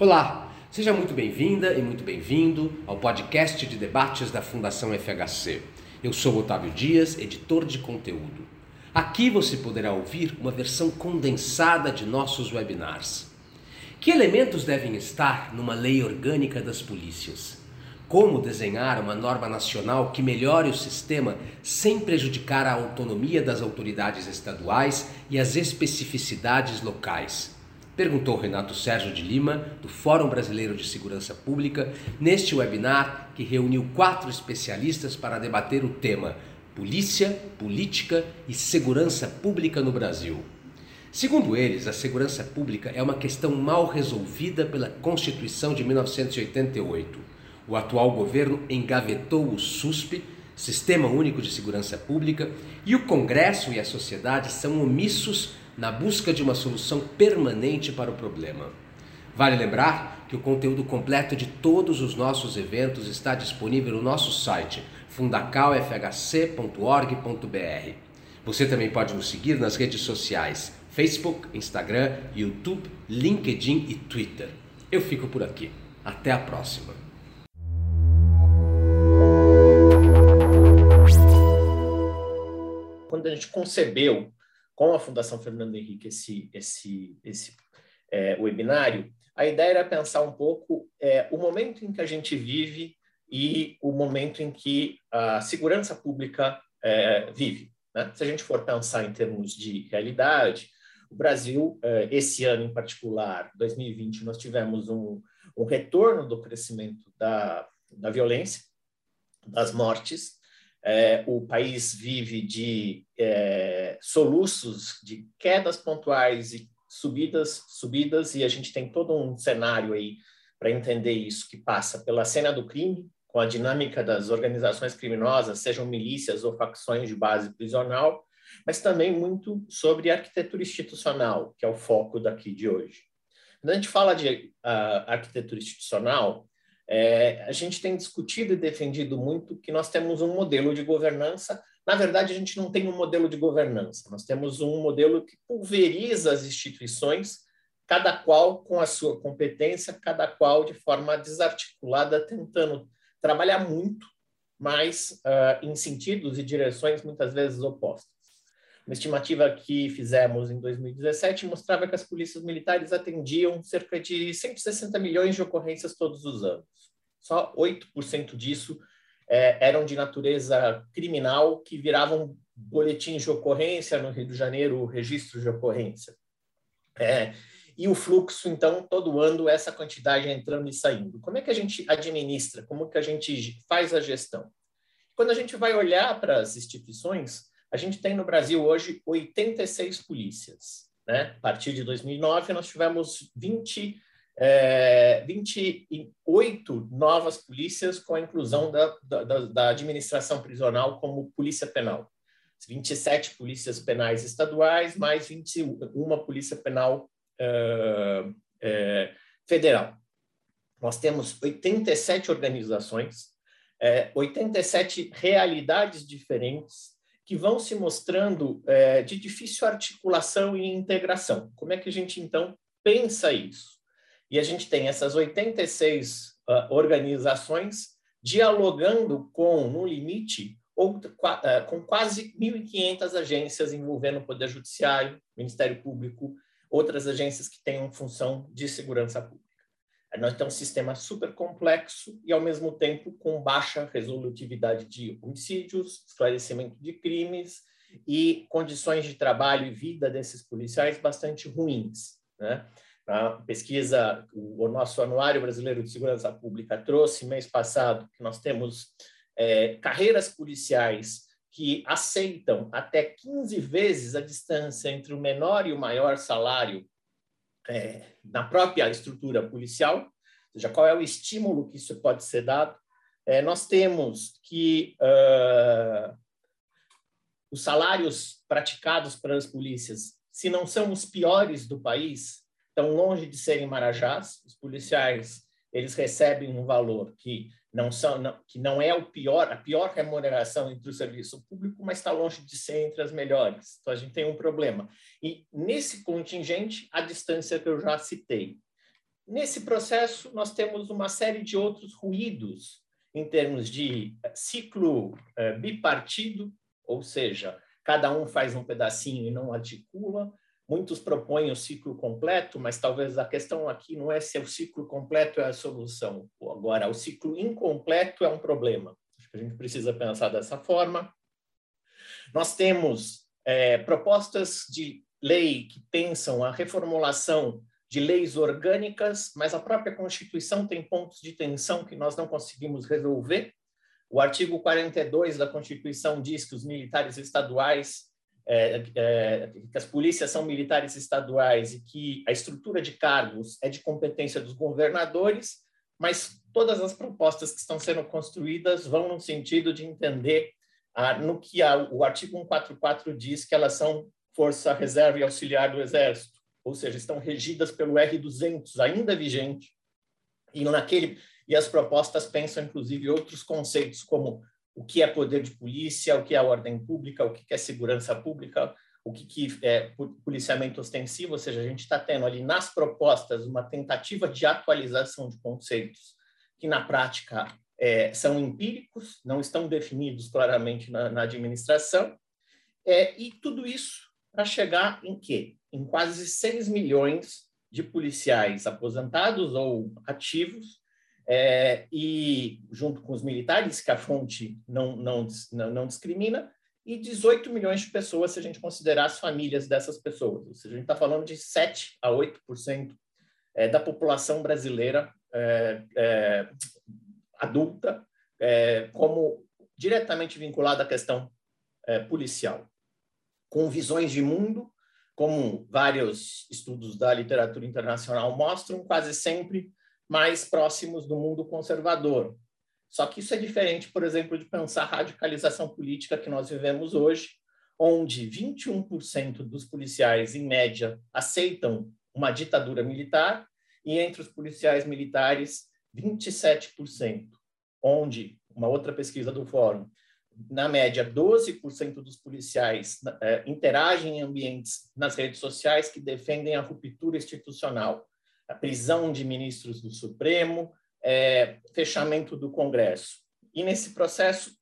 Olá, seja muito bem-vinda e muito bem-vindo ao podcast de debates da Fundação FHC. Eu sou Otávio Dias, editor de conteúdo. Aqui você poderá ouvir uma versão condensada de nossos webinars. Que elementos devem estar numa lei orgânica das polícias? Como desenhar uma norma nacional que melhore o sistema sem prejudicar a autonomia das autoridades estaduais e as especificidades locais? Perguntou Renato Sérgio de Lima, do Fórum Brasileiro de Segurança Pública, neste webinar que reuniu quatro especialistas para debater o tema Polícia, Política e Segurança Pública no Brasil. Segundo eles, a segurança pública é uma questão mal resolvida pela Constituição de 1988. O atual governo engavetou o SUSP, Sistema Único de Segurança Pública, e o Congresso e a sociedade são omissos na busca de uma solução permanente para o problema. Vale lembrar que o conteúdo completo de todos os nossos eventos está disponível no nosso site fundacalfhc.org.br. Você também pode nos seguir nas redes sociais Facebook, Instagram, YouTube, LinkedIn e Twitter. Eu fico por aqui. Até a próxima. Quando a gente concebeu com a Fundação Fernando Henrique esse, esse, esse é, webinário, a ideia era pensar um pouco é, o momento em que a gente vive e o momento em que a segurança pública é, vive. Né? Se a gente for pensar em termos de realidade, o Brasil, é, esse ano em particular, 2020, nós tivemos um, um retorno do crescimento da, da violência, das mortes, é, o país vive de é, soluços, de quedas pontuais e subidas, subidas, e a gente tem todo um cenário aí para entender isso que passa pela cena do crime, com a dinâmica das organizações criminosas, sejam milícias ou facções de base prisional, mas também muito sobre arquitetura institucional, que é o foco daqui de hoje. Quando a gente fala de uh, arquitetura institucional, é, a gente tem discutido e defendido muito que nós temos um modelo de governança. Na verdade, a gente não tem um modelo de governança, nós temos um modelo que pulveriza as instituições, cada qual com a sua competência, cada qual de forma desarticulada, tentando trabalhar muito, mas uh, em sentidos e direções muitas vezes opostas. Uma estimativa que fizemos em 2017 mostrava que as polícias militares atendiam cerca de 160 milhões de ocorrências todos os anos. Só 8% disso é, eram de natureza criminal, que viravam boletins de ocorrência no Rio de Janeiro, registros de ocorrência. É, e o fluxo, então, todo ano, essa quantidade entrando e saindo. Como é que a gente administra? Como que a gente faz a gestão? Quando a gente vai olhar para as instituições, a gente tem no Brasil hoje 86 polícias. Né? A partir de 2009, nós tivemos 20, é, 28 novas polícias com a inclusão da, da, da administração prisional como polícia penal. 27 polícias penais estaduais, mais 21 polícia penal é, é, federal. Nós temos 87 organizações, é, 87 realidades diferentes, que vão se mostrando é, de difícil articulação e integração. Como é que a gente, então, pensa isso? E a gente tem essas 86 uh, organizações dialogando com, no limite, ou, uh, com quase 1.500 agências envolvendo o Poder Judiciário, Ministério Público, outras agências que tenham função de segurança pública. Nós temos um sistema super complexo e, ao mesmo tempo, com baixa resolutividade de homicídios, esclarecimento de crimes e condições de trabalho e vida desses policiais bastante ruins. Né? A pesquisa, o nosso Anuário Brasileiro de Segurança Pública trouxe mês passado que nós temos é, carreiras policiais que aceitam até 15 vezes a distância entre o menor e o maior salário é, na própria estrutura policial, ou seja, qual é o estímulo que isso pode ser dado. É, nós temos que uh, os salários praticados pelas polícias, se não são os piores do país, estão longe de serem marajás. Os policiais eles recebem um valor que não são não, que não é o pior a pior remuneração entre o serviço público, mas está longe de ser entre as melhores. Então a gente tem um problema. E nesse contingente a distância que eu já citei. nesse processo, nós temos uma série de outros ruídos em termos de ciclo é, bipartido, ou seja, cada um faz um pedacinho e não articula. Muitos propõem o ciclo completo, mas talvez a questão aqui não é se o ciclo completo é a solução. Agora, o ciclo incompleto é um problema. Acho que a gente precisa pensar dessa forma. Nós temos é, propostas de lei que pensam a reformulação de leis orgânicas, mas a própria Constituição tem pontos de tensão que nós não conseguimos resolver. O artigo 42 da Constituição diz que os militares estaduais, é, é, que as polícias são militares estaduais e que a estrutura de cargos é de competência dos governadores, mas todas as propostas que estão sendo construídas vão no sentido de entender ah, no que a, o artigo 144 diz que elas são força, reserva e auxiliar do Exército ou seja, estão regidas pelo R200, ainda vigente, e naquele e as propostas pensam inclusive outros conceitos como o que é poder de polícia, o que é ordem pública, o que é segurança pública, o que, é policiamento ostensivo, ou seja, a gente está tendo ali nas propostas uma tentativa de atualização de conceitos que na prática é, são empíricos, não estão definidos claramente na, na administração, é, e tudo isso para chegar em quê? Em quase 6 milhões de policiais aposentados ou ativos, é, e junto com os militares, que a fonte não, não, não, não discrimina, e 18 milhões de pessoas, se a gente considerar as famílias dessas pessoas. Ou seja, a gente está falando de 7 a 8% é, da população brasileira é, é, adulta, é, como diretamente vinculada à questão é, policial com visões de mundo, como vários estudos da literatura internacional mostram, quase sempre mais próximos do mundo conservador. Só que isso é diferente, por exemplo, de pensar a radicalização política que nós vivemos hoje, onde 21% dos policiais, em média, aceitam uma ditadura militar, e entre os policiais militares, 27%, onde, uma outra pesquisa do Fórum, na média, 12% dos policiais é, interagem em ambientes nas redes sociais que defendem a ruptura institucional, a prisão de ministros do Supremo, é, fechamento do Congresso. E nesse processo,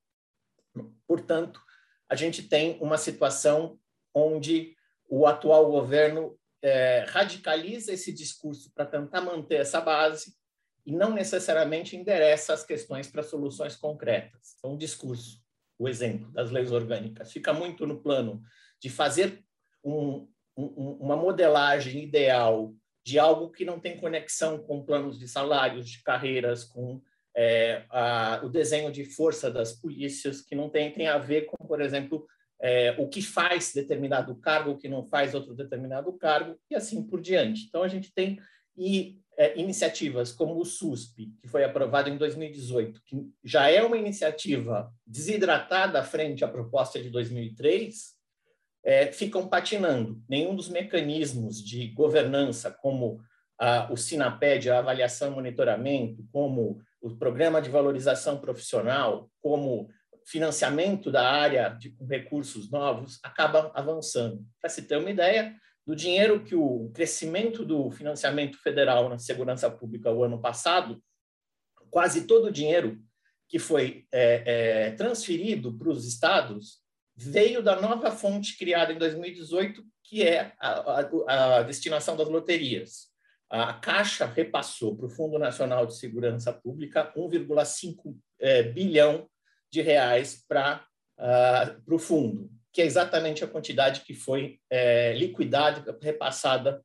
portanto, a gente tem uma situação onde o atual governo é, radicaliza esse discurso para tentar manter essa base e não necessariamente endereça as questões para soluções concretas. É um discurso o exemplo das leis orgânicas. Fica muito no plano de fazer um, um, uma modelagem ideal de algo que não tem conexão com planos de salários, de carreiras, com é, a, o desenho de força das polícias, que não tem, tem a ver com, por exemplo, é, o que faz determinado cargo, o que não faz outro determinado cargo, e assim por diante. Então, a gente tem e é, iniciativas como o SUSP, que foi aprovado em 2018, que já é uma iniciativa desidratada frente à proposta de 2003, é, ficam patinando. Nenhum dos mecanismos de governança, como a, o SINAPED, a avaliação e monitoramento, como o programa de valorização profissional, como financiamento da área de recursos novos, acaba avançando. Para se ter uma ideia, do dinheiro que o crescimento do financiamento federal na segurança pública o ano passado, quase todo o dinheiro que foi é, é, transferido para os estados veio da nova fonte criada em 2018, que é a, a, a destinação das loterias. A Caixa repassou para o Fundo Nacional de Segurança Pública 1,5 é, bilhão de reais para uh, o fundo que é exatamente a quantidade que foi é, liquidada, repassada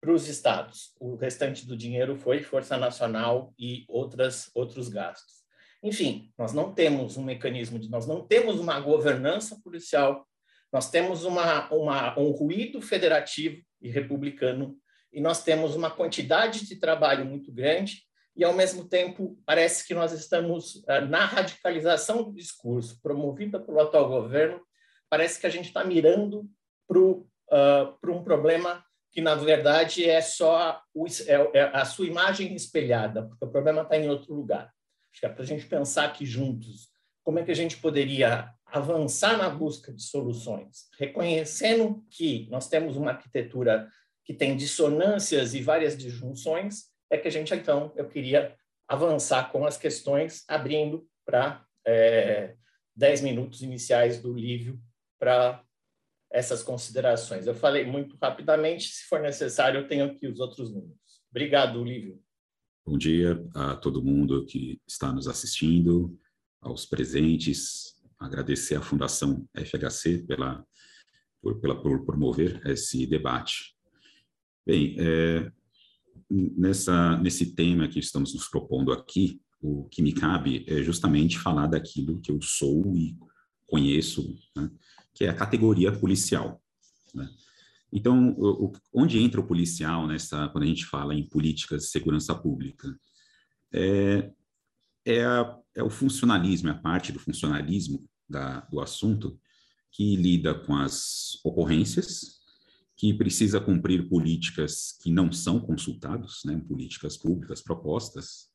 para os estados. O restante do dinheiro foi Força Nacional e outras, outros gastos. Enfim, nós não temos um mecanismo, de, nós não temos uma governança policial, nós temos uma, uma, um ruído federativo e republicano, e nós temos uma quantidade de trabalho muito grande, e, ao mesmo tempo, parece que nós estamos eh, na radicalização do discurso promovida pelo atual governo, parece que a gente está mirando para uh, um problema que, na verdade, é só o, é, é a sua imagem espelhada, porque o problema está em outro lugar. Acho que é para a gente pensar aqui juntos como é que a gente poderia avançar na busca de soluções, reconhecendo que nós temos uma arquitetura que tem dissonâncias e várias disjunções, é que a gente, então, eu queria avançar com as questões, abrindo para é, 10 minutos iniciais do Lívio para essas considerações. Eu falei muito rapidamente, se for necessário, eu tenho aqui os outros números. Obrigado, Lívio. Bom dia a todo mundo que está nos assistindo, aos presentes, agradecer à Fundação FHC pela, por, pela, por promover esse debate. Bem, é, nessa, nesse tema que estamos nos propondo aqui, o que me cabe é justamente falar daquilo que eu sou e conheço, né, que é a categoria policial. Né? Então, o, onde entra o policial nessa, quando a gente fala em políticas de segurança pública? É, é, a, é o funcionalismo, é a parte do funcionalismo da, do assunto que lida com as ocorrências, que precisa cumprir políticas que não são consultados, né, políticas públicas propostas,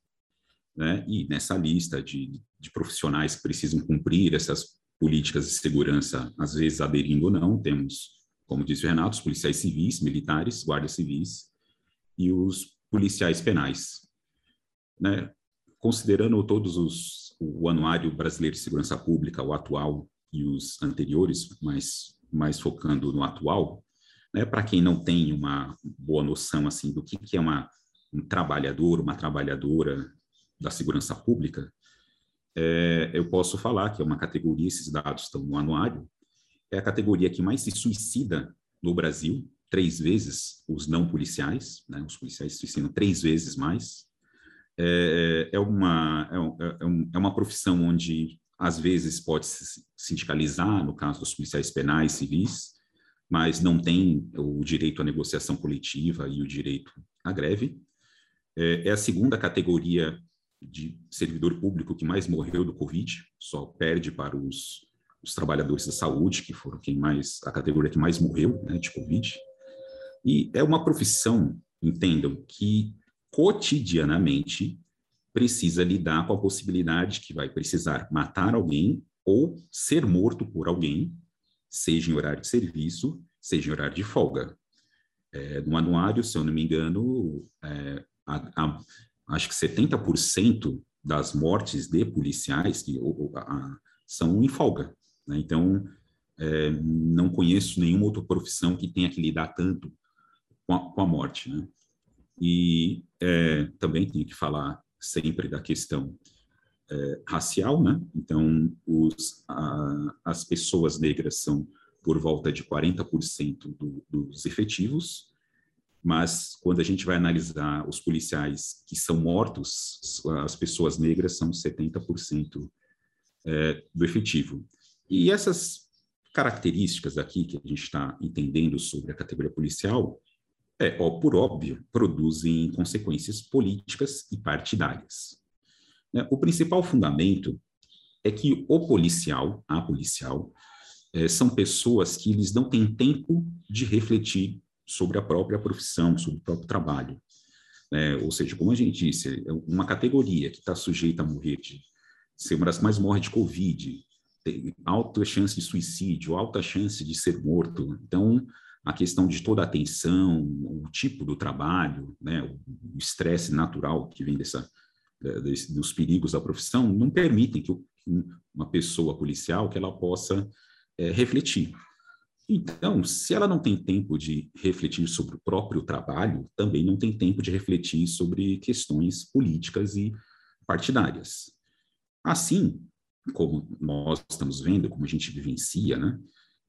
né, e nessa lista de, de profissionais que precisam cumprir essas políticas de segurança, às vezes aderindo ou não, temos, como disse o Renato, os policiais civis, militares, guardas civis e os policiais penais. Né? Considerando todos os, o Anuário Brasileiro de Segurança Pública, o atual e os anteriores, mas mais focando no atual, né, para quem não tem uma boa noção assim do que, que é uma, um trabalhador, uma trabalhadora da segurança pública, é, eu posso falar que é uma categoria, esses dados estão no anuário, é a categoria que mais se suicida no Brasil, três vezes os não policiais, né, os policiais se suicidam três vezes mais. É, é, uma, é, é, um, é uma profissão onde, às vezes, pode se sindicalizar, no caso dos policiais penais civis, mas não tem o direito à negociação coletiva e o direito à greve. É, é a segunda categoria de servidor público que mais morreu do Covid, só perde para os, os trabalhadores da saúde, que foram quem mais, a categoria que mais morreu né, de Covid. E é uma profissão, entendam, que cotidianamente precisa lidar com a possibilidade que vai precisar matar alguém ou ser morto por alguém seja em horário de serviço, seja em horário de folga. É, no anuário, se eu não me engano, é, a, a, acho que 70% das mortes de policiais que, a, são em folga. Né? Então, é, não conheço nenhuma outra profissão que tenha que lidar tanto com a, com a morte. Né? E é, também tenho que falar sempre da questão é, racial, né? Então, os, a, as pessoas negras são por volta de 40% do, dos efetivos, mas quando a gente vai analisar os policiais que são mortos, as pessoas negras são 70% é, do efetivo. E essas características aqui que a gente está entendendo sobre a categoria policial, é, ó, por óbvio, produzem consequências políticas e partidárias. Né? O principal fundamento é que o policial, a policial, é, são pessoas que eles não têm tempo de refletir sobre a própria profissão, sobre o próprio trabalho. É, ou seja, como a gente disse, é uma categoria que está sujeita a morrer de ser uma das mais morre de Covid, alta chance de suicídio, alta chance de ser morto. Então, a questão de toda a atenção, o tipo do trabalho, né, o estresse natural que vem dessa, dos perigos da profissão, não permitem que uma pessoa policial que ela possa é, refletir. Então, se ela não tem tempo de refletir sobre o próprio trabalho, também não tem tempo de refletir sobre questões políticas e partidárias. Assim, como nós estamos vendo, como a gente vivencia, né,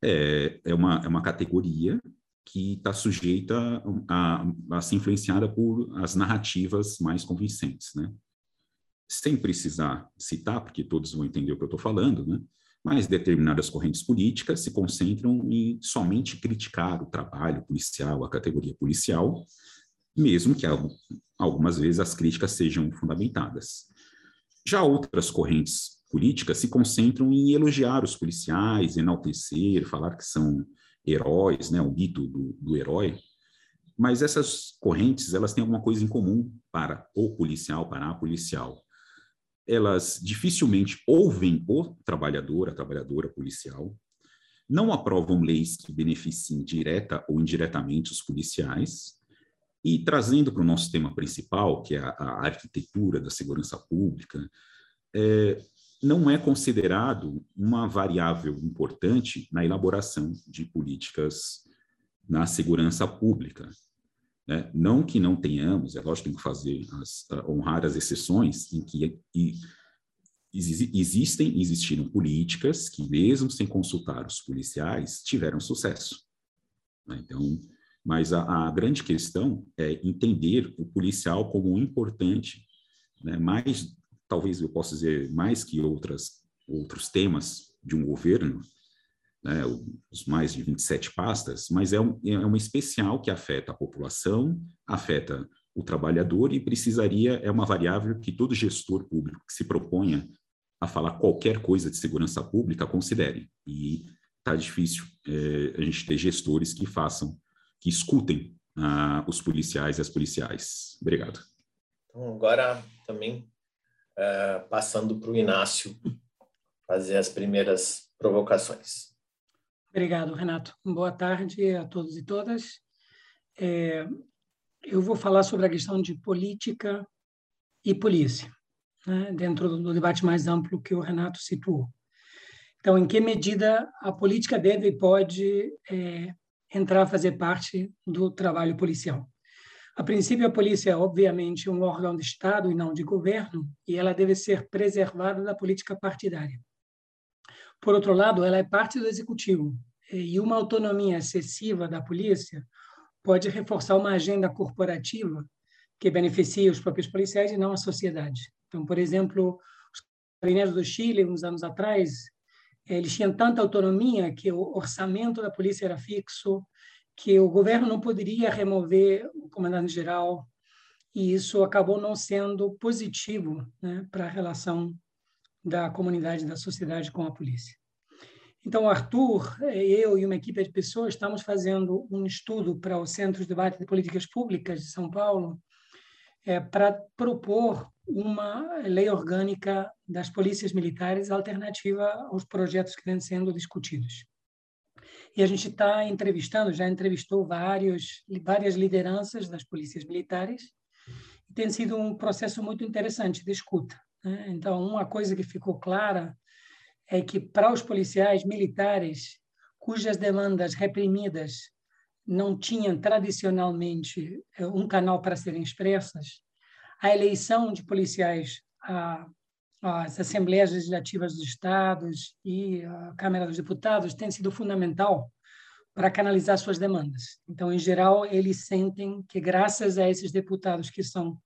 é, é, uma, é uma categoria que está sujeita a, a, ser influenciada por as narrativas mais convincentes, né? Sem precisar citar, porque todos vão entender o que eu estou falando, né? Mas determinadas correntes políticas se concentram em somente criticar o trabalho policial, a categoria policial, mesmo que algumas vezes as críticas sejam fundamentadas. Já outras correntes políticas se concentram em elogiar os policiais, enaltecer, falar que são heróis, né, o mito do, do herói. Mas essas correntes, elas têm alguma coisa em comum para o policial, para a policial. Elas dificilmente ouvem o trabalhador, a trabalhadora policial, não aprovam leis que beneficiem direta ou indiretamente os policiais, E trazendo para o nosso tema principal, que é a, a arquitetura da segurança pública, é, não é considerado uma variável importante na elaboração de políticas na segurança pública. Né? Não que não tenhamos, é lógico que tem que fazer as, honrar as exceções em que e, existem existiram políticas que, mesmo sem consultar os policiais, tiveram sucesso. Né? Então, mas a, a, grande questão é entender o policial como importante, né? mais, talvez eu possa dizer, mais que outras, outros temas de um governo, né? os mais de 27 pastas, mas é, um, é uma especial que afeta a população, afeta o trabalhador e precisaria, é uma variável que todo gestor público que se proponha a falar qualquer coisa de segurança pública considere. E está difícil é, a gente ter gestores que façam que escutem uh, os policiais e as policiais. Obrigado. Então, agora também uh, passando para o Inácio fazer as primeiras provocações. Obrigado, Renato. Boa tarde a todos e todas. É, eu vou falar sobre a questão de política e polícia, né, dentro do debate mais amplo que o Renato situou. Então, em que medida a política deve e pode é, entrar a fazer parte do trabalho policial. A princípio, a polícia é, obviamente, um órgão de Estado e não de governo, e ela deve ser preservada da política partidária. Por outro lado, ela é parte do executivo, e uma autonomia excessiva da polícia pode reforçar uma agenda corporativa que beneficie os próprios policiais e não a sociedade. Então, por exemplo, os carabineros do Chile, uns anos atrás, eles tinham tanta autonomia que o orçamento da polícia era fixo, que o governo não poderia remover o comandante-geral, e isso acabou não sendo positivo né, para a relação da comunidade, da sociedade com a polícia. Então, Arthur, eu e uma equipe de pessoas estamos fazendo um estudo para o Centro de Debate de Políticas Públicas de São Paulo, é, para propor uma lei orgânica das polícias militares alternativa aos projetos que vêm sendo discutidos. E a gente está entrevistando, já entrevistou vários, várias lideranças das polícias militares, e tem sido um processo muito interessante de escuta. Né? Então, uma coisa que ficou clara é que para os policiais militares, cujas demandas reprimidas não tinham tradicionalmente eh, um canal para serem expressas, a eleição de policiais às assembleias legislativas dos estados e a Câmara dos Deputados tem sido fundamental para canalizar suas demandas. Então, em geral, eles sentem que, graças a esses deputados que são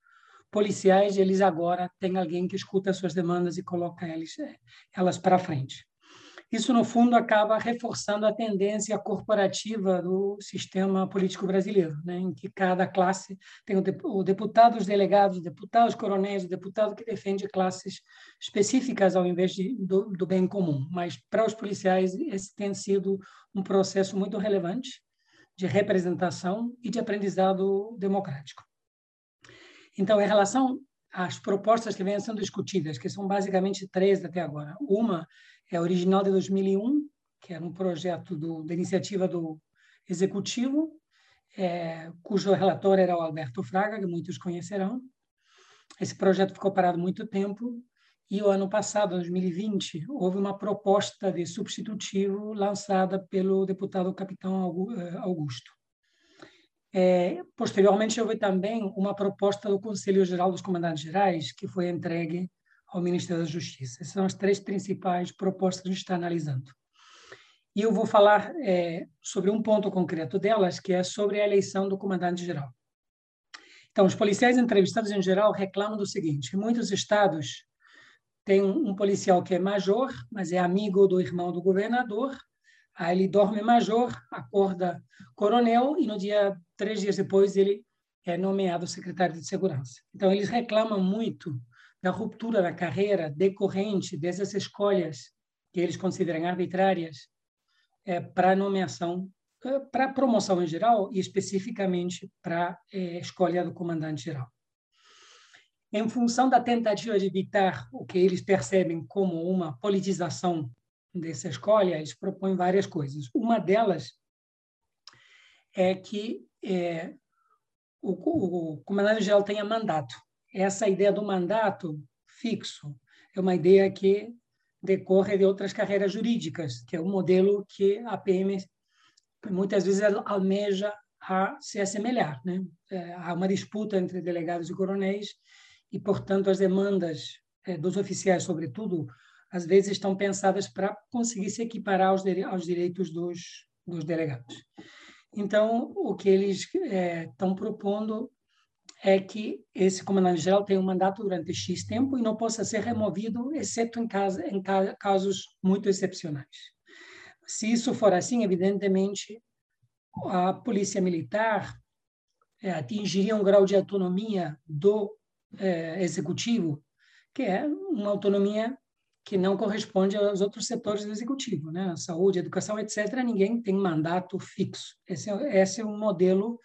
policiais, eles agora têm alguém que escuta suas demandas e coloca eles, eh, elas para frente. Isso, no fundo, acaba reforçando a tendência corporativa do sistema político brasileiro, né? em que cada classe tem o deputado, os delegados, deputados, coronéis, o deputado que defende classes específicas ao invés de, do, do bem comum. Mas, para os policiais, esse tem sido um processo muito relevante de representação e de aprendizado democrático. Então, em relação às propostas que vêm sendo discutidas, que são basicamente três até agora. Uma é original de 2001, que era um projeto do, da iniciativa do Executivo, é, cujo relator era o Alberto Fraga, que muitos conhecerão. Esse projeto ficou parado muito tempo e o ano passado, 2020, houve uma proposta de substitutivo lançada pelo deputado capitão eh, Augusto. É, posteriormente, houve também uma proposta do Conselho Geral dos Comandantes Gerais, que foi entregue ao Ministério da Justiça. Essas são as três principais propostas que a gente está analisando. E eu vou falar é, sobre um ponto concreto delas, que é sobre a eleição do comandante-geral. Então, os policiais entrevistados em geral reclamam do seguinte: muitos estados um, um policial que é major, mas é amigo do irmão do governador, aí ele dorme major, acorda coronel e no dia três dias depois ele é nomeado secretário de segurança. Então eles reclamam muito da ruptura da carreira decorrente dessas escolhas que eles consideram arbitrárias é, para nomeação, é, para promoção em geral e especificamente para é, escolha do comandante-geral. Em função da tentativa de evitar o que eles percebem como uma politização dessa escolha, eles propõem várias coisas. Uma delas é que é, o, o comandante-geral tenha mandato. Essa ideia do mandato fixo é uma ideia que decorre de outras carreiras jurídicas, que é um modelo que a PM muitas vezes almeja a se assemelhar. Né? É, há uma disputa entre delegados e coronéis e, portanto, as demandas é, dos oficiais, sobretudo, às vezes estão pensadas para conseguir se equiparar aos, aos direitos dos, dos delegados. Então, o que eles é, estão propondo é que esse comandante-geral tenha um mandato durante X tempo e não possa ser removido, exceto em, caso, em casos muito excepcionais. Se isso for assim, evidentemente, a polícia militar é, atingiria um grau de autonomia do é, executivo, que é uma autonomia que não corresponde aos outros setores do executivo, né? Saúde, educação, etc. Ninguém tem mandato fixo. Esse é, esse é um modelo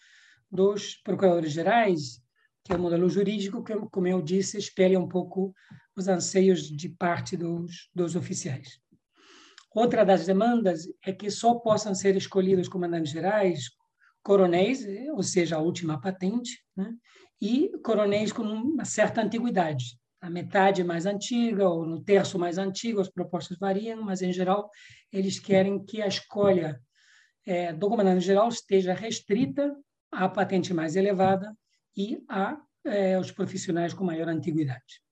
dos procuradores gerais, que é um modelo jurídico que, como eu disse, espelha um pouco os anseios de parte dos, dos oficiais. Outra das demandas é que só possam ser escolhidos comandantes gerais coronéis, ou seja, a última patente, né? e coronéis com uma certa antiguidade. A metade mais antiga ou no terço mais antigo, as propostas variam, mas, em geral, eles querem que a escolha é, do comandante-geral esteja restrita à patente mais elevada e a, é, aos profissionais com maior antiguidade.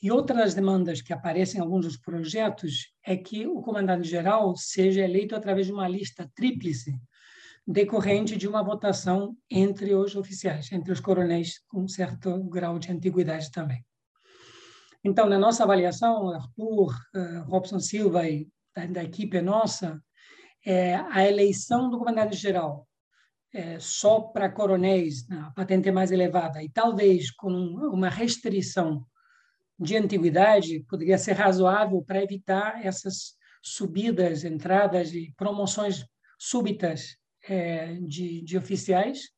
E outras demandas que aparecem em alguns dos projetos é que o comandante-geral seja eleito através de uma lista tríplice decorrente de uma votação entre os oficiais, entre os coronéis com certo grau de antiguidade também. Então, na nossa avaliação, Arthur, uh, Robson Silva e da, da equipe nossa, é, a eleição do comandante-geral é, só para coronéis, a patente mais elevada, e talvez com uma restrição de antiguidade poderia ser razoável para evitar essas subidas, entradas e promoções súbitas é, de, de, oficiais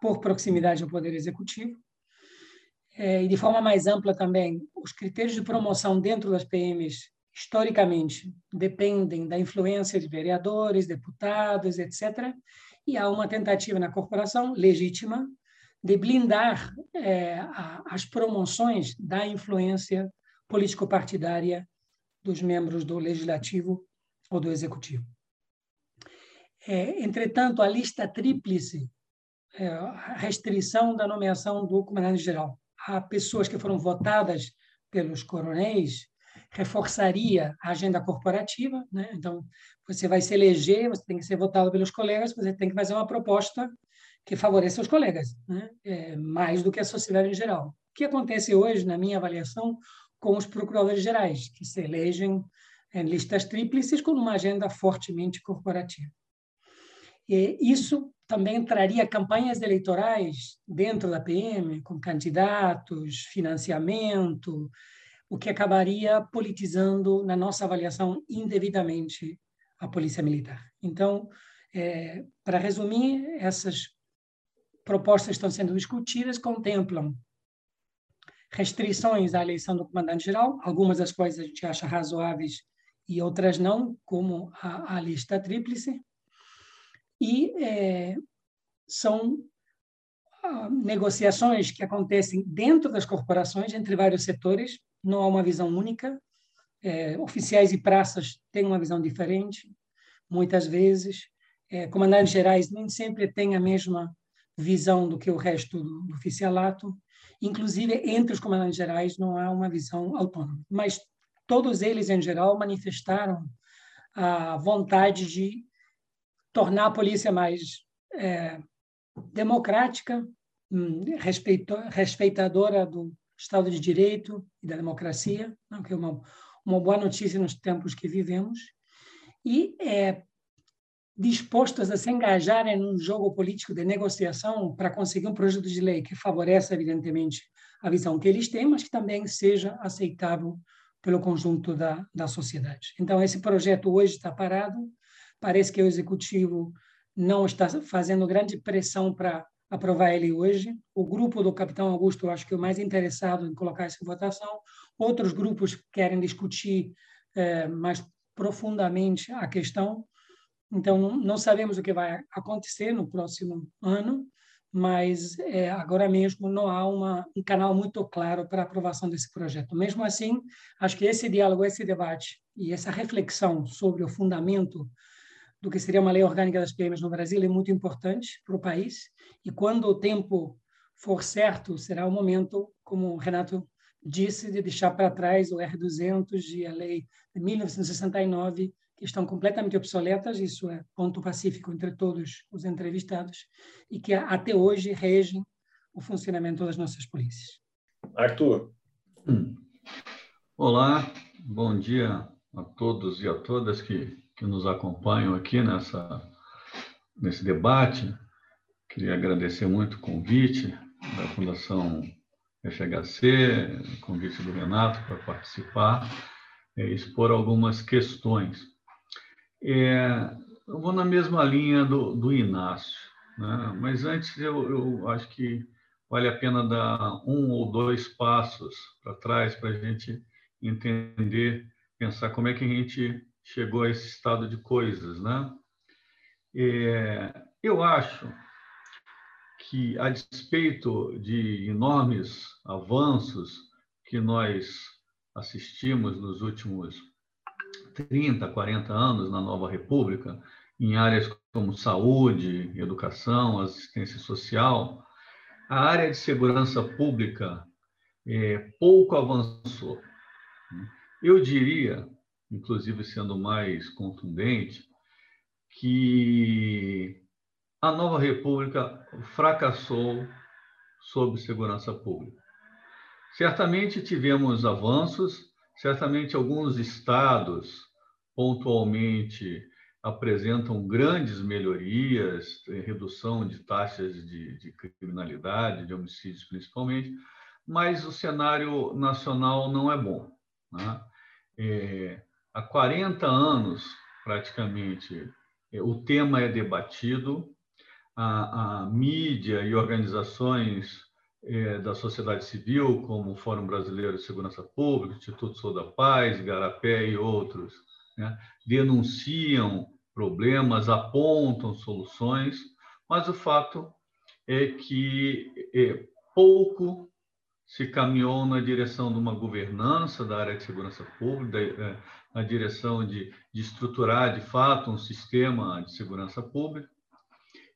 por proximidade ao Poder Executivo. É, e de forma mais ampla também, os critérios de promoção dentro das PMs, historicamente, dependem da influência de vereadores, deputados, etc. E há uma tentativa na corporação, legítima, de blindar é, a, as promoções da influência político-partidária dos membros do legislativo ou do executivo. É, entretanto, a lista tríplice, é, a restrição da nomeação do comandante-geral a pessoas que foram votadas pelos coronéis, reforçaria a agenda corporativa. Né? Então, você vai se eleger, você tem que ser votado pelos colegas, você tem que fazer uma proposta que favoreça os colegas, né? é, mais do que a sociedade em geral. O que acontece hoje, na minha avaliação, com os procuradores gerais, que se elegem em listas tríplices com uma agenda fortemente corporativa. E isso também traria campanhas eleitorais dentro da PM, com candidatos, financiamento, o que acabaria politizando, na nossa avaliação, indevidamente a Polícia Militar. Então, é, para resumir, essas propostas estão sendo discutidas contemplam restrições à eleição do comandante-geral, algumas das quais a gente acha razoáveis e outras não, como a, a lista tríplice, e é, são ah, negociações que acontecem dentro das corporações, entre vários setores, não há uma visão única, é, oficiais e praças têm uma visão diferente, muitas vezes, é, comandantes gerais nem sempre têm a mesma visão do que o resto do oficialato. Inclusive, entre os comandantes gerais não há uma visão autônoma. Mas todos eles, em geral, manifestaram a vontade de tornar a polícia mais é, democrática, hum, respeitadora do Estado de Direito e da democracia, que é uma, uma boa notícia nos tempos que vivemos, e é, dispostas a se engajarem num jogo político de negociação para conseguir um projeto de lei que favoreça, evidentemente, a visão que eles têm, mas que também seja aceitável pelo conjunto da, da sociedade. Então, esse projeto hoje está parado, parece que o executivo não está fazendo grande pressão para aprovar ele hoje. O grupo do capitão Augusto, eu acho que é o mais interessado em colocar em votação. Outros grupos querem discutir eh, mais profundamente a questão. Então, não sabemos o que vai acontecer no próximo ano, mas é, agora mesmo não há uma, um canal muito claro para aprovação desse projeto. Mesmo assim, acho que esse diálogo, esse debate e essa reflexão sobre o fundamento do que seria uma lei orgânica das PMs no Brasil é muito importante para o país. E quando o tempo for certo, será o momento, como o Renato disse, de deixar para trás o R200 e a lei de 1969, que estão completamente obsoletas, isso é ponto pacífico entre todos os entrevistados, e que até hoje regem o funcionamento das nossas polícias. Arthur. Olá, bom dia a todos e a todas que que nos acompanham aqui nessa, nesse debate. Queria agradecer muito o convite da Fundação FHC, convite do Renato para participar e expor algumas questões. É, eu vou na mesma linha do, do Inácio, né? mas antes eu, eu acho que vale a pena dar um ou dois passos para trás para a gente entender, pensar como é que a gente chegou a esse estado de coisas, né? É, eu acho que, a despeito de enormes avanços que nós assistimos nos últimos 30, 40 anos na nova República, em áreas como saúde, educação, assistência social, a área de segurança pública é, pouco avançou. Eu diria inclusive sendo mais contundente, que a nova república fracassou sobre segurança pública. Certamente tivemos avanços, certamente alguns estados pontualmente apresentam grandes melhorias, redução de taxas de, de criminalidade, de homicídios principalmente, mas o cenário nacional não é bom. Né? É, há 40 anos, praticamente, o tema é debatido, a, a mídia e organizações é, da sociedade civil, como o Fórum Brasileiro de Segurança Pública, Instituto Sou da Paz, Garapé e outros, né, denunciam problemas, apontam soluções, mas o fato é que é, pouco se caminhou na direção de uma governança da área de segurança pública, é, na direção de, de estruturar de fato um sistema de segurança pública,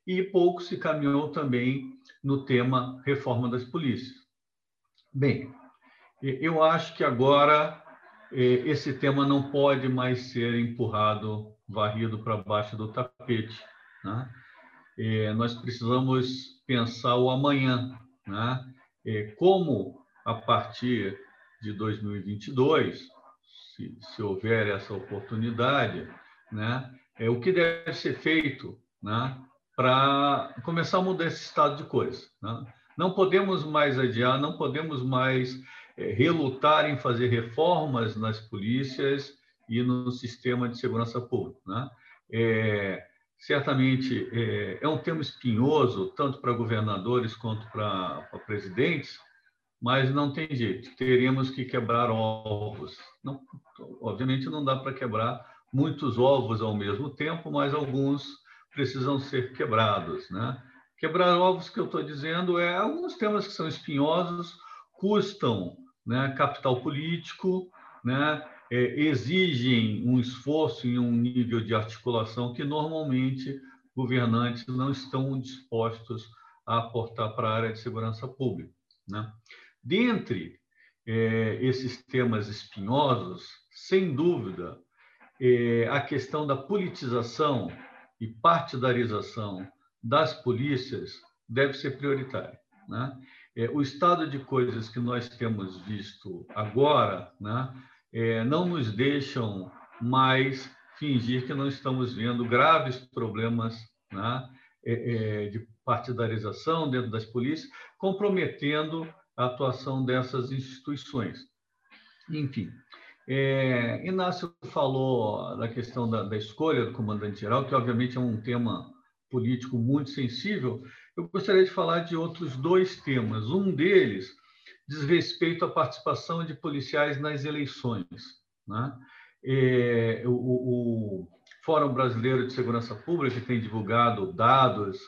e pouco se caminhou também no tema reforma das polícias. Bem, eu acho que agora é, esse tema não pode mais ser empurrado, varrido para baixo do tapete. Né? É, nós precisamos pensar o amanhã, né? É, como a partir de 2022 se, se houver essa oportunidade, né, é o que deve ser feito né, para começar a mudar esse estado de coisas. Né? Não podemos mais adiar, não podemos mais é, relutar em fazer reformas nas polícias e no sistema de segurança pública. Né? É, certamente é, é, um tema espinhoso, tanto para governadores quanto para, para presidentes, mas não tem jeito, teríamos que quebrar ovos. Não, obviamente não dá para quebrar muitos ovos ao mesmo tempo, mas alguns precisam ser quebrados. Né? Quebrar ovos que eu estou dizendo é alguns temas que são espinhosos, custam né, capital político, né, é, exigem um esforço em um nível de articulação que normalmente governantes não estão dispostos a aportar para a área de segurança pública. Né? Dentre é, esses temas espinhosos, sem dúvida, é, a questão da politização e partidarização das polícias deve ser prioritária. Né? É, o estado de coisas que nós temos visto agora né, é, não nos deixam mais fingir que não estamos vendo graves problemas né, é, é, de partidarização dentro das polícias, comprometendo a atuação dessas instituições. Enfim, é, Inácio falou da questão da, da escolha do comandante-geral, que obviamente é um tema político muito sensível. Eu gostaria de falar de outros dois temas. Um deles diz respeito à participação de policiais nas eleições. Né? É, o, o, Fórum Brasileiro de Segurança Pública tem divulgado dados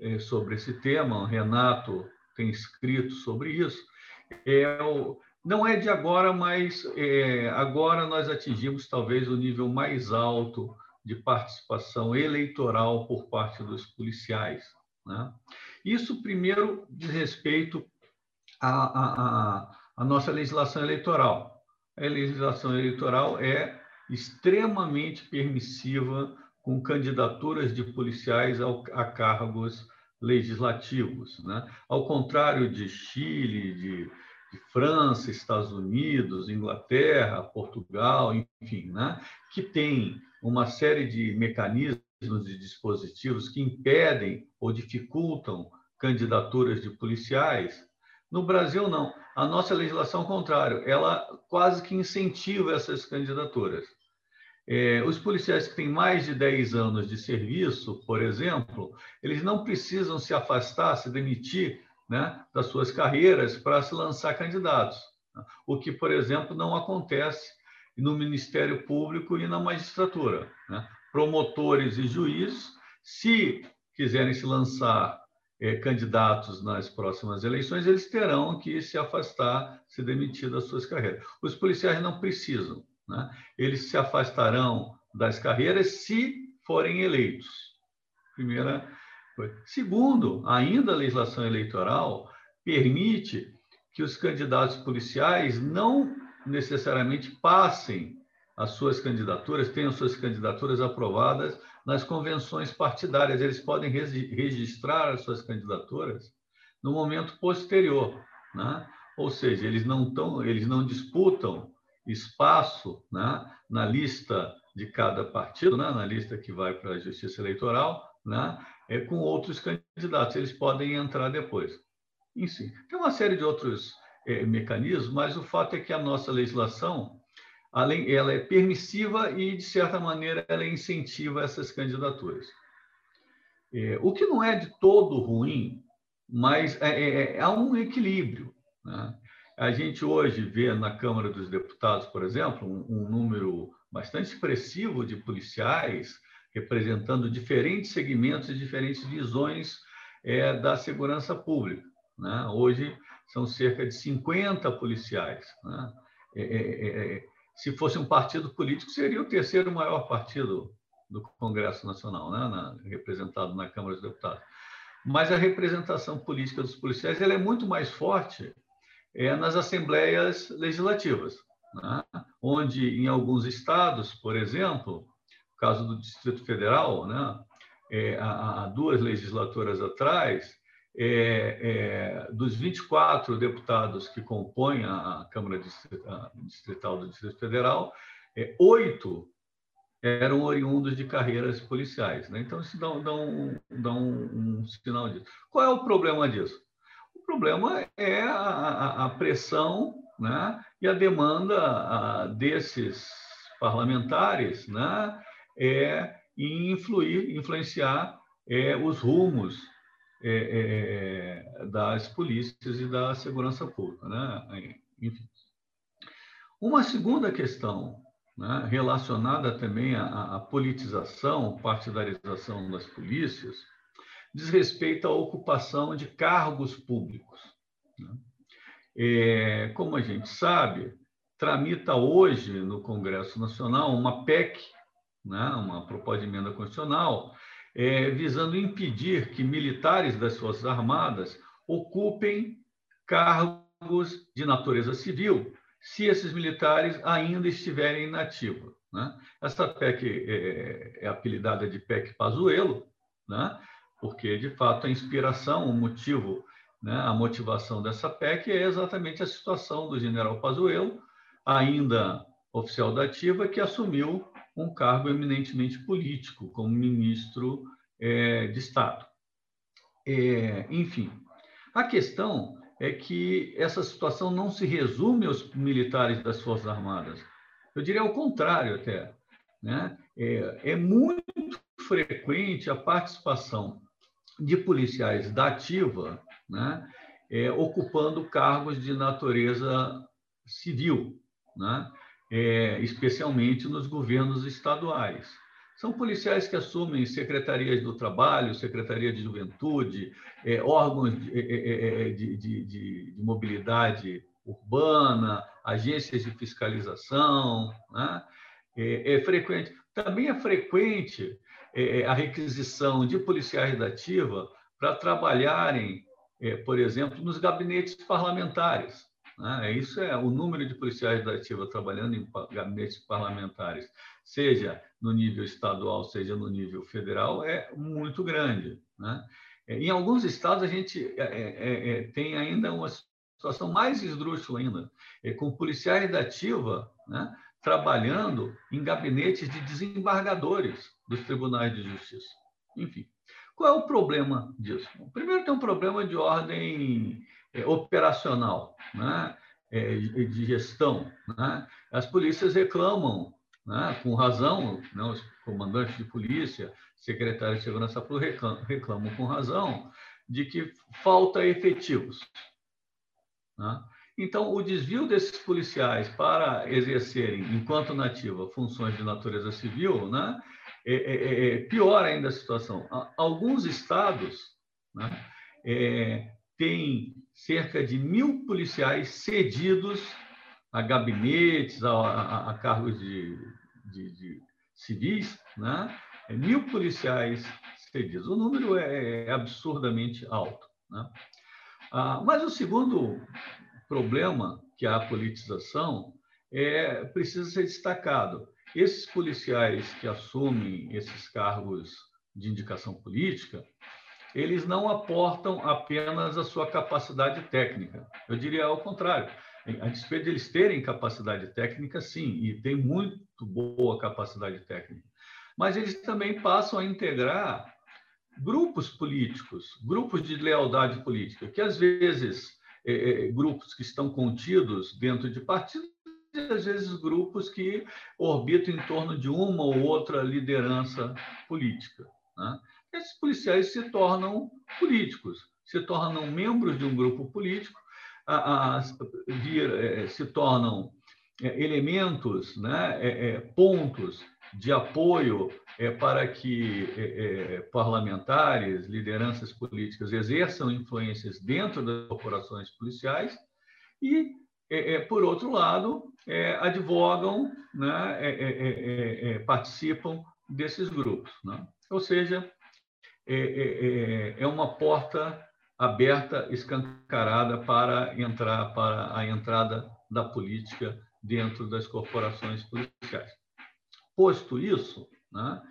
é, sobre esse tema, o Renato tem escrito sobre isso. É, o, não é de agora, mas é, agora nós atingimos talvez o nível mais alto de participação eleitoral por parte dos policiais. Né? Isso, primeiro, diz respeito à, à, à nossa legislação eleitoral. A legislação eleitoral é extremamente permissiva com candidaturas de policiais ao, a cargos legislativos. Né? Ao contrário de Chile, de, de, França, Estados Unidos, Inglaterra, Portugal, enfim, né? que tem uma série de mecanismos e dispositivos que impedem ou dificultam candidaturas de policiais. No Brasil, não. A nossa legislação, ao contrário, ela quase que incentiva essas candidaturas. É, os policiais que têm mais de 10 anos de serviço, por exemplo, eles não precisam se afastar, se demitir né, das suas carreiras para se lançar candidatos. O que, por exemplo, não acontece no Ministério Público e na magistratura. Né? Promotores e juízes, se quiserem se lançar é, candidatos nas próximas eleições, eles terão que se afastar, se demitir das suas carreiras. Os policiais não precisam. Né? Eles se afastarão das carreiras se forem eleitos. Primeira coisa. Segundo, ainda a legislação eleitoral permite que os candidatos policiais não necessariamente passem as suas candidaturas, tenham suas candidaturas aprovadas nas convenções partidárias. Eles podem registrar as suas candidaturas no momento posterior, né? Ou seja, eles não estão, eles não disputam espaço né, na lista de cada partido, né, na lista que vai para a Justiça Eleitoral, né, é, com outros candidatos. Eles podem entrar depois. Enfim, tem uma série de outros é, mecanismos, mas o fato é que a nossa legislação além, ela é permissiva e, de certa maneira, ela incentiva essas candidaturas. É, o que não é de todo ruim, mas é, é, é há um equilíbrio. Né? A gente hoje vê na Câmara dos Deputados, por exemplo, um, um número bastante expressivo de policiais representando diferentes segmentos e diferentes visões é, da segurança pública. Né? Hoje são cerca de 50 policiais. Né? É é, é, é, se fosse um partido político, seria o terceiro maior partido do Congresso Nacional, né? na, representado na Câmara dos Deputados. Mas a representação política dos policiais ela é muito mais forte é nas assembleias legislativas, né? onde em alguns estados, por exemplo, no caso do Distrito Federal, né? É, há, duas legislaturas atrás, é, é, dos 24 deputados que compõem a Câmara Distrital do Distrito Federal, é, oito eram oriundos de carreiras policiais. Né? Então, isso dá, dá, um, dá um, um sinal disso. Qual é o problema disso? problema é a, a pressão né, e a demanda a, desses parlamentares né, é, em influir, influenciar é, os rumos é, é, das polícias e da segurança pública. Né? Enfim. Uma segunda questão né, relacionada também à, à politização, partidarização das polícias, diz respeito à ocupação de cargos públicos. Né? É, como a gente sabe, tramita hoje no Congresso Nacional uma PEC, né, uma proposta de emenda constitucional, é, visando impedir que militares das Forças Armadas ocupem cargos de natureza civil, se esses militares ainda estiverem inativos. Né? Essa PEC é, é apelidada de PEC Pazuello, né? porque, de fato, a inspiração, o motivo, né, a motivação dessa PEC é exatamente a situação do general Pazuello, ainda oficial da ativa, que assumiu um cargo eminentemente político, como ministro é, de Estado. É, enfim, a questão é que essa situação não se resume aos militares das Forças Armadas. Eu diria ao contrário até. Né? É, é muito frequente a participação de policiais da ativa, né, é, ocupando cargos de natureza civil, né, é, especialmente nos governos estaduais. São policiais que assumem secretarias do trabalho, secretaria de juventude, é, órgãos de, é, de, de, de, mobilidade urbana, agências de fiscalização. Né? É, é, frequente. Também é frequente a requisição de policiais da ativa para trabalharem, por exemplo, nos gabinetes parlamentares. Né? Isso é o número de policiais da ativa trabalhando em gabinetes parlamentares, seja no nível estadual, seja no nível federal, é muito grande. Né? É, em alguns estados, a gente é, é, é, tem ainda uma situação mais esdrúxula ainda, é, com policiais da ativa né, trabalhando em gabinetes de desembargadores dos tribunais de justiça. Enfim, qual é o problema disso? Primeiro, tem um problema de ordem é, operacional, né? É, de gestão. Né? As polícias reclamam, né? com razão, né? os comandantes de polícia, secretários de segurança pública reclamam, reclamam com razão de que falta efetivos. Né? Então, o desvio desses policiais para exercerem, enquanto nativa, funções de natureza civil, né, é, é, é piora ainda a situação. Alguns estados né, é, têm cerca de mil policiais cedidos a gabinetes, a, a, a cargos de, de, de, civis, né? É mil policiais cedidos. O número é, é absurdamente alto. Né? Ah, mas o segundo problema que é a politização é precisa ser destacado. Esses policiais que assumem esses cargos de indicação política, eles não aportam apenas a sua capacidade técnica. Eu diria ao contrário. A despeito de eles terem capacidade técnica, sim, e tem muito boa capacidade técnica. Mas eles também passam a integrar grupos políticos, grupos de lealdade política, que às vezes é, é grupos que estão contidos dentro de partidos, e às vezes grupos que orbitam em torno de uma ou outra liderança política. Né? Esses policiais se tornam políticos, se tornam membros de um grupo político, a, a, vir, é, se tornam é, elementos, né, é, é pontos de apoio é, para que é, parlamentares, lideranças políticas exerçam influências dentro das corporações policiais e, por outro lado, advogam, né, participam desses grupos. Né? Ou seja, é, é, é, é uma porta aberta, escancarada para entrar para a entrada da política dentro das corporações policiais. Posto isso, né,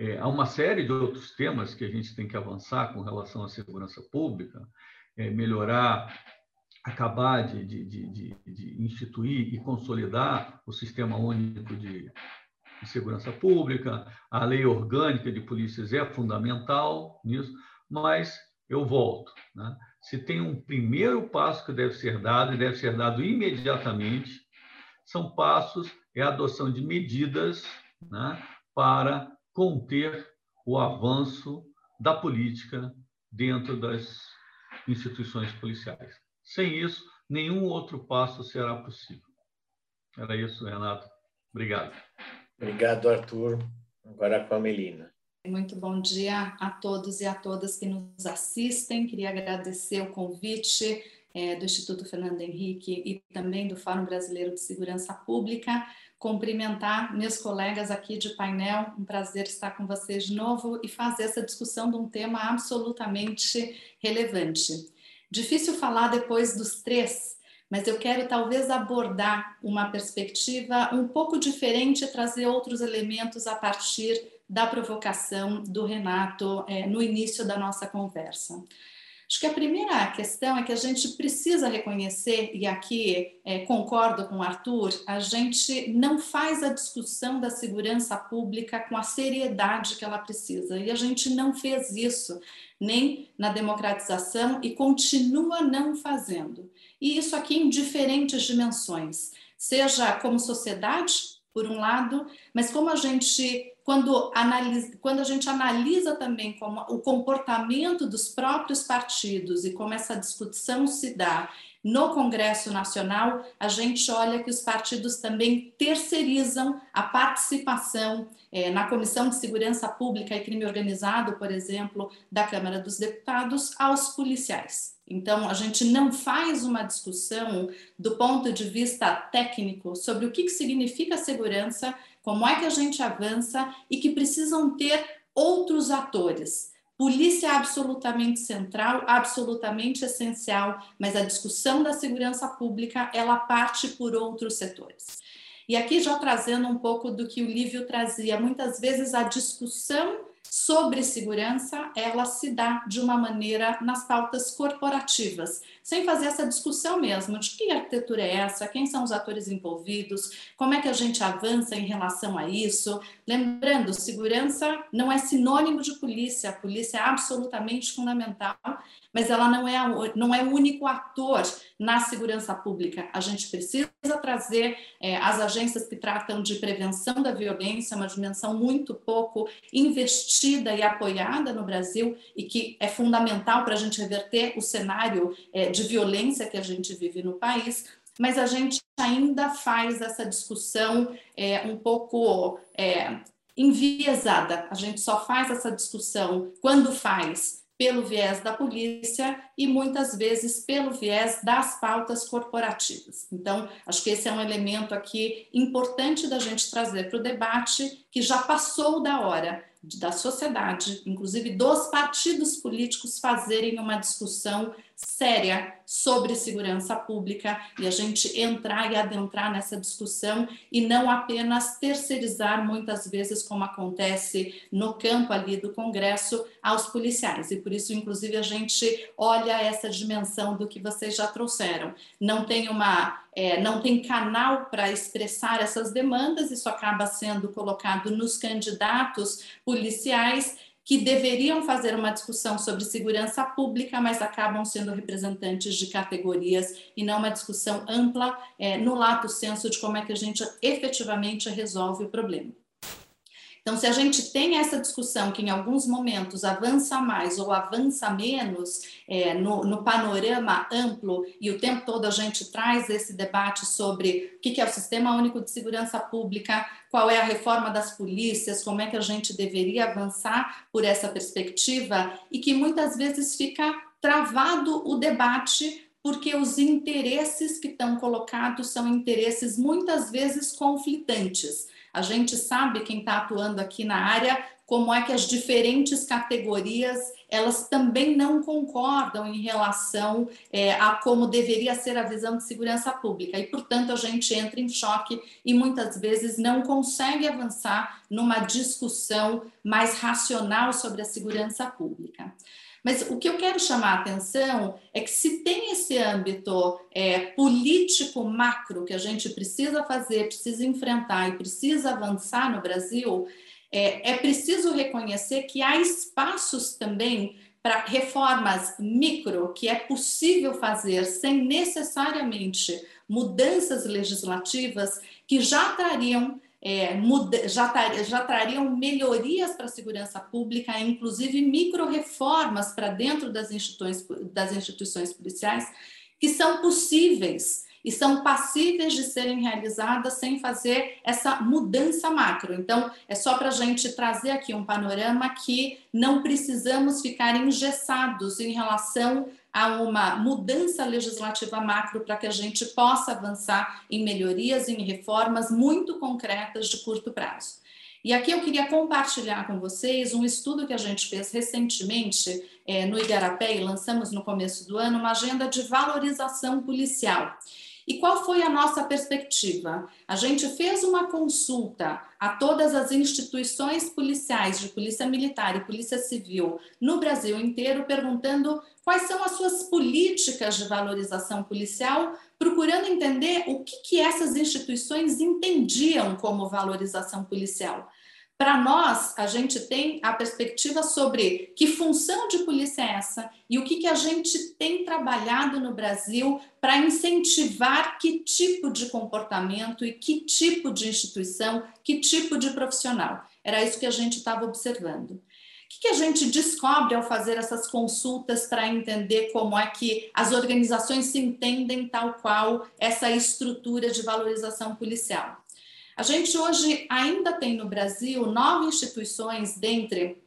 é, há uma série de outros temas que a gente tem que avançar com relação à segurança pública, é, melhorar, acabar de, de, de, de, instituir e consolidar o sistema único de de segurança pública, a lei orgânica de polícias é fundamental nisso, mas eu volto. Né? Se tem um primeiro passo que deve ser dado, e deve ser dado imediatamente, são passos, é a adoção de medidas né, para conter o avanço da política dentro das instituições policiais. Sem isso, nenhum outro passo será possível. Era isso, Renato. Obrigado. Obrigado, Arthur. Agora com a Melina. Muito bom dia a todos e a todas que nos assistem. Queria agradecer o convite é, do Instituto Fernando Henrique e também do Fórum Brasileiro de Segurança Pública. Cumprimentar meus colegas aqui de painel. Um prazer estar com vocês de novo e fazer essa discussão de um tema absolutamente relevante. Difícil falar depois dos três mas eu quero talvez abordar uma perspectiva um pouco diferente, trazer outros elementos a partir da provocação do Renato é, no início da nossa conversa. Acho que a primeira questão é que a gente precisa reconhecer, e aqui é, concordo com o Arthur, a gente não faz a discussão da segurança pública com a seriedade que ela precisa, e a gente não fez isso nem na democratização e continua não fazendo. E isso aqui em diferentes dimensões, seja como sociedade, por um lado, mas como a gente quando, analisa, quando a gente analisa também como o comportamento dos próprios partidos e como essa discussão se dá no Congresso Nacional, a gente olha que os partidos também terceirizam a participação é, na Comissão de Segurança Pública e Crime Organizado, por exemplo, da Câmara dos Deputados, aos policiais. Então, a gente não faz uma discussão do ponto de vista técnico sobre o que, que significa segurança, como é que a gente avança e que precisam ter outros atores. Polícia é absolutamente central, absolutamente essencial, mas a discussão da segurança pública ela parte por outros setores. E aqui já trazendo um pouco do que o Lívio trazia, muitas vezes a discussão sobre segurança, ela se dá de uma maneira nas pautas corporativas, sem fazer essa discussão mesmo de que arquitetura é essa, quem são os atores envolvidos, como é que a gente avança em relação a isso. Lembrando, segurança não é sinônimo de polícia, a polícia é absolutamente fundamental, mas ela não é, não é o único ator na segurança pública. A gente precisa trazer é, as agências que tratam de prevenção da violência, uma dimensão muito pouco investida e apoiada no Brasil e que é fundamental para a gente reverter o cenário é, de violência que a gente vive no país mas a gente ainda faz essa discussão é, um pouco é, enviesada. A gente só faz essa discussão quando faz pelo viés da polícia e muitas vezes pelo viés das pautas corporativas. Então, acho que esse é um elemento aqui importante da gente trazer para o debate, que já passou da hora da sociedade, inclusive dos partidos políticos, fazerem uma discussão séria sobre segurança pública e a gente entrar e adentrar nessa discussão e não apenas terceirizar muitas vezes como acontece no campo ali do Congresso aos policiais. E por isso inclusive a gente olha essa dimensão do que vocês já trouxeram. Não tem uma é, não tem canal para expressar essas demandas isso acaba sendo colocado nos candidatos policiais que deveriam fazer uma discussão sobre segurança pública, mas acabam sendo representantes de categorias e não uma discussão ampla é, no lato senso de como é que a gente efetivamente resolve o problema. Então, se a gente tem essa discussão que em alguns momentos avança mais ou avança menos é, no, no, panorama amplo e o tempo todo a gente traz esse debate sobre o que, é o Sistema Único de Segurança Pública, qual é a reforma das polícias, como é que a gente deveria avançar por essa perspectiva e que muitas vezes fica travado o debate porque os interesses que estão colocados são interesses muitas vezes conflitantes. A gente sabe, quem está atuando aqui na área, como é que as diferentes categorias elas também não concordam em relação é, a como deveria ser a visão de segurança pública e portanto a gente entra em choque e muitas vezes não consegue avançar numa discussão mais racional sobre a segurança pública. Mas o que eu quero chamar a atenção é que se tem esse âmbito é, político macro que a gente precisa fazer, precisa enfrentar e precisa avançar no Brasil, é, é preciso reconhecer que há espaços também para reformas micro que é possível fazer sem necessariamente mudanças legislativas que já trariam é, muda, já, já trariam melhorias para a segurança pública, inclusive micro-reformas para dentro das instituições, das instituições policiais, que são possíveis e são passíveis de serem realizadas sem fazer essa mudança macro. Então, é só para a gente trazer aqui um panorama que não precisamos ficar engessados em relação a uma mudança legislativa macro para que a gente possa avançar em melhorias, em reformas muito concretas de curto prazo. E aqui eu queria compartilhar com vocês um estudo que a gente fez recentemente é, no Igarapé e lançamos no começo do ano, uma agenda de valorização policial. E qual foi a nossa perspectiva? A gente fez uma consulta a todas as instituições policiais, de polícia militar e polícia civil no Brasil inteiro, perguntando quais são as suas políticas de valorização policial, procurando entender o que, que essas instituições entendiam como valorização policial. Para nós, a gente tem a perspectiva sobre que função de polícia é essa e o que, que a gente tem trabalhado no Brasil para incentivar que tipo de comportamento e que tipo de instituição, que tipo de profissional. Era isso que a gente estava observando. que, que a gente descobre ao fazer essas consultas para entender como é que as organizações se entendem tal qual essa estrutura de valorização policial? A gente hoje ainda tem no Brasil nove instituições dentre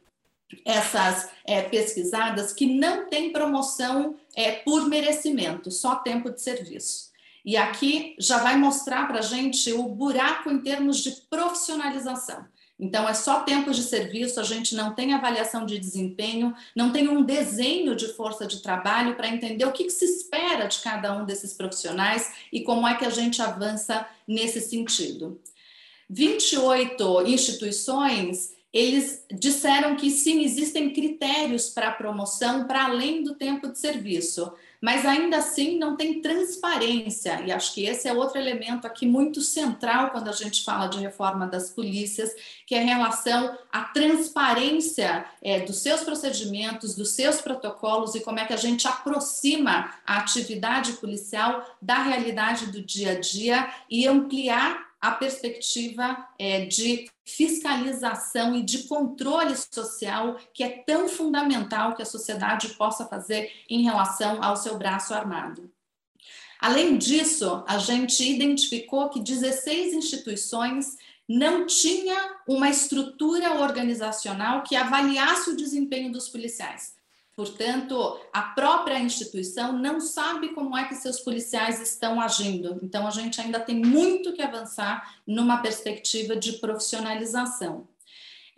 essas é, pesquisadas que não têm promoção é, por merecimento, só tempo de serviço. E aqui já vai mostrar para a gente o buraco em termos de profissionalização. Então, é só tempo de serviço, a gente não tem avaliação de desempenho, não tem um desenho de força de trabalho para entender o que, que, se espera de cada um desses profissionais e como é que a gente avança nesse sentido. 28 instituições, eles disseram que sim, existem critérios para promoção para além do tempo de serviço mas ainda assim não tem transparência, e acho que esse é outro elemento aqui muito central quando a gente fala de reforma das polícias, que é em relação à transparência é, dos seus procedimentos, dos seus protocolos e como é que a gente aproxima a atividade policial da realidade do dia a dia e ampliar a perspectiva é, de fiscalização e de controle social que é tão fundamental que a sociedade possa fazer em relação ao seu braço armado. Além disso, a gente identificou que 16 instituições não tinha uma estrutura organizacional que avaliasse o desempenho dos policiais. Portanto, a própria instituição não sabe como é que seus policiais estão agindo. Então, a gente ainda tem muito que avançar numa perspectiva de profissionalização.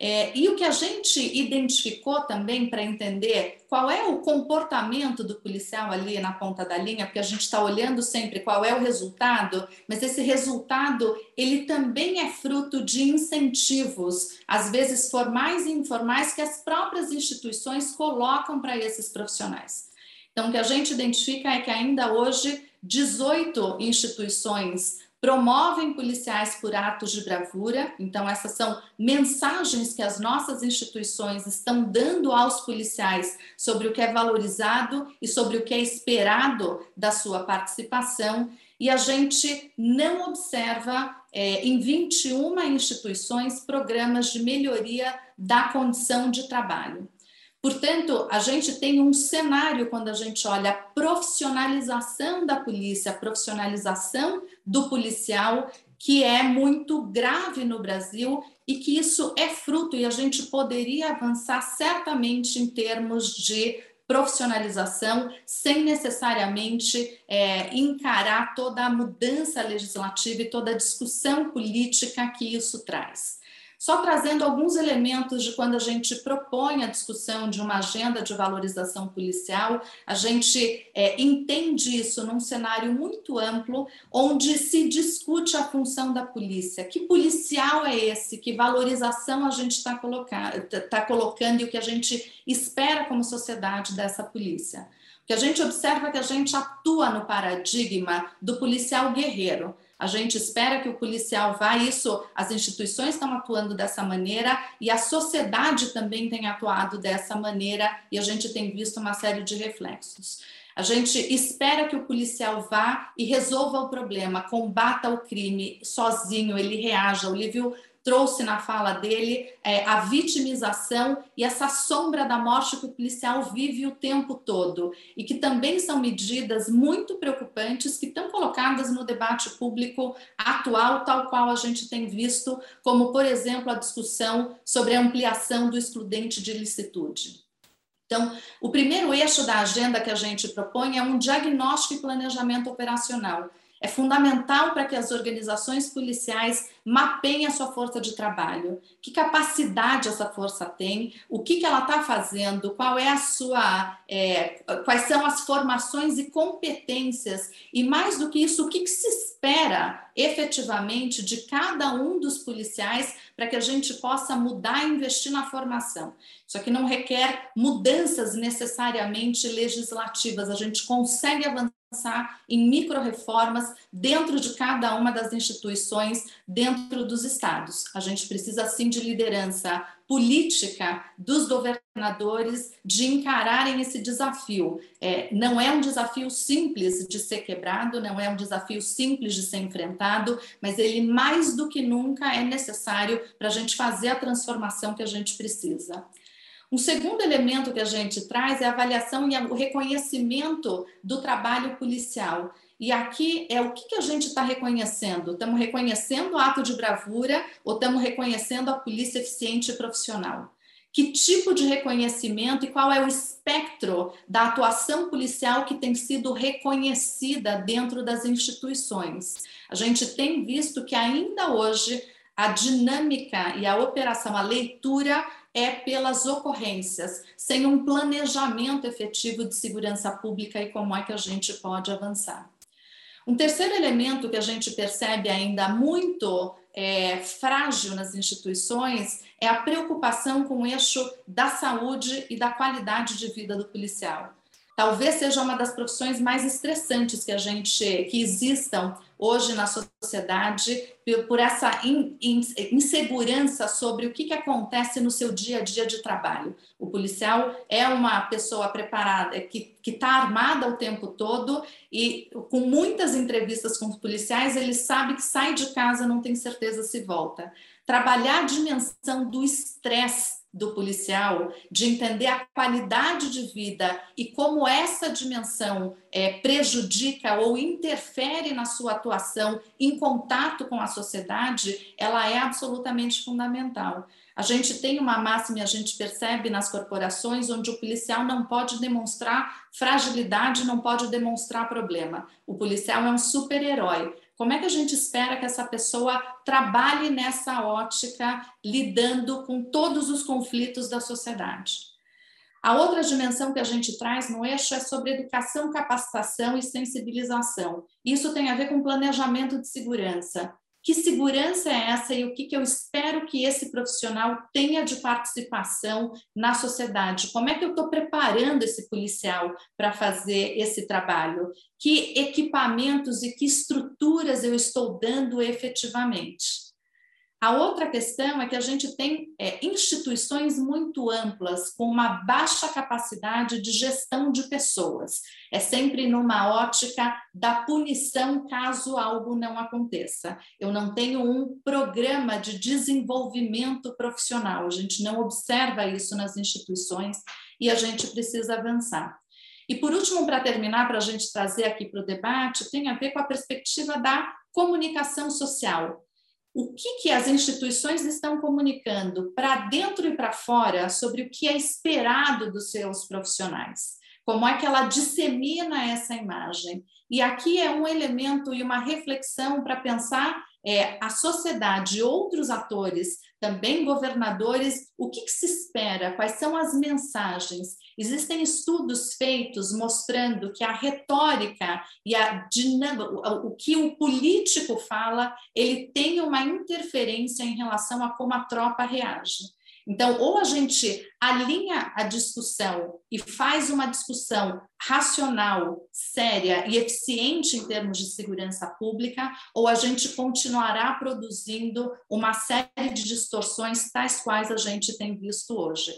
É, e o que a gente identificou também para entender qual é o comportamento do policial ali na ponta da linha, porque a gente está olhando sempre qual é o resultado, mas esse resultado ele também é fruto de incentivos, às vezes formais e informais, que as próprias instituições colocam para esses profissionais. Então, o que a gente identifica é que ainda hoje 18 instituições promovem policiais por atos de bravura. Então, essas são mensagens que as nossas instituições estão dando aos policiais sobre o que é valorizado e sobre o que é esperado da sua participação. E a gente não observa é, em 21 instituições programas de melhoria da condição de trabalho. Portanto, a gente tem um cenário quando a gente olha a profissionalização da polícia, a profissionalização do policial, que é muito grave no Brasil e que isso é fruto, e a gente poderia avançar certamente em termos de profissionalização, sem necessariamente é, encarar toda a mudança legislativa e toda a discussão política que isso traz. Só trazendo alguns elementos de quando a gente propõe a discussão de uma agenda de valorização policial, a gente é, entende isso num cenário muito amplo, onde se discute a função da polícia. Que policial é esse? Que valorização a gente está tá colocando e o que a gente espera como sociedade dessa polícia? Que a gente observa que a gente atua no paradigma do policial guerreiro a gente espera que o policial vá, isso, as instituições estão atuando dessa maneira e a sociedade também tem atuado dessa maneira e a gente tem visto uma série de reflexos. A gente espera que o policial vá e resolva o problema, combata o crime sozinho, ele reaja. O Lívio trouxe na fala dele é, a vitimização e essa sombra da morte que o policial vive o tempo todo e que também são medidas muito preocupantes que estão colocadas no debate público atual, tal qual a gente tem visto, como, por exemplo, a discussão sobre a ampliação do excludente de licitude. Então, o primeiro eixo da agenda que a gente propõe é um diagnóstico e planejamento operacional é fundamental para que as organizações policiais mapeiem a sua força de trabalho, que capacidade essa força tem, o que, que ela está fazendo, qual é a sua, é, quais são as formações e competências, e mais do que isso, o que, que se espera efetivamente de cada um dos policiais para que a gente possa mudar e investir na formação. Isso aqui não requer mudanças necessariamente legislativas, a gente consegue avançar pensar em micro-reformas dentro de cada uma das instituições, dentro dos estados. A gente precisa, sim, de liderança política dos governadores de encararem esse desafio. É, não é um desafio simples de ser quebrado, não é um desafio simples de ser enfrentado, mas ele mais do que nunca é necessário para a gente fazer a transformação que a gente precisa. Um segundo elemento que a gente traz é a avaliação e o reconhecimento do trabalho policial. E aqui é o que, a gente está reconhecendo? Estamos reconhecendo o ato de bravura ou estamos reconhecendo a polícia eficiente e profissional? Que tipo de reconhecimento e qual é o espectro da atuação policial que tem sido reconhecida dentro das instituições? A gente tem visto que ainda hoje a dinâmica e a operação, a leitura é pelas ocorrências, sem um planejamento efetivo de segurança pública e como é que a gente pode avançar. Um terceiro elemento que a gente percebe ainda muito é, frágil nas instituições é a preocupação com o eixo da saúde e da qualidade de vida do policial. Talvez seja uma das profissões mais estressantes que a gente que existam hoje na sociedade por essa insegurança sobre o que, que acontece no seu dia a dia de trabalho. O policial é uma pessoa preparada, que está armada o tempo todo e com muitas entrevistas com os policiais, ele sabe que sai de casa, não tem certeza se volta. Trabalhar a dimensão do estresse do policial, de entender a qualidade de vida e como essa dimensão é, prejudica ou interfere na sua atuação em contato com a sociedade, ela é absolutamente fundamental. A gente tem uma máxima e a gente percebe nas corporações onde o policial não pode demonstrar fragilidade, não pode demonstrar problema. O policial é um super-herói. Como é que a gente espera que essa pessoa trabalhe nessa ótica, lidando com todos os conflitos da sociedade? A outra dimensão que a gente traz no eixo é sobre educação, capacitação e sensibilização. Isso tem a ver com planejamento de segurança. Que segurança é essa e o que, que eu espero que esse profissional tenha de participação na sociedade? Como é que eu estou preparando esse policial para fazer esse trabalho? Que equipamentos e que estruturas eu estou dando efetivamente? A outra questão é que a gente tem é, instituições muito amplas, com uma baixa capacidade de gestão de pessoas. É sempre numa ótica da punição caso algo não aconteça. Eu não tenho um programa de desenvolvimento profissional, a gente não observa isso nas instituições e a gente precisa avançar. E por último, para terminar, para a gente trazer aqui para o debate, tem a ver com a perspectiva da comunicação social o que, que as instituições estão comunicando para dentro e para fora sobre o que é esperado dos seus profissionais. Como é que ela dissemina essa imagem? E aqui é um elemento e uma reflexão para pensar é, a sociedade, outros atores, também governadores, o que, que, se espera, quais são as mensagens. Existem estudos feitos mostrando que a retórica e a dinâmica, o, que o político fala, ele tem uma interferência em relação a como a tropa reage. Então, ou a gente alinha a discussão e faz uma discussão racional, séria e eficiente em termos de segurança pública, ou a gente continuará produzindo uma série de distorções tais quais a gente tem visto hoje.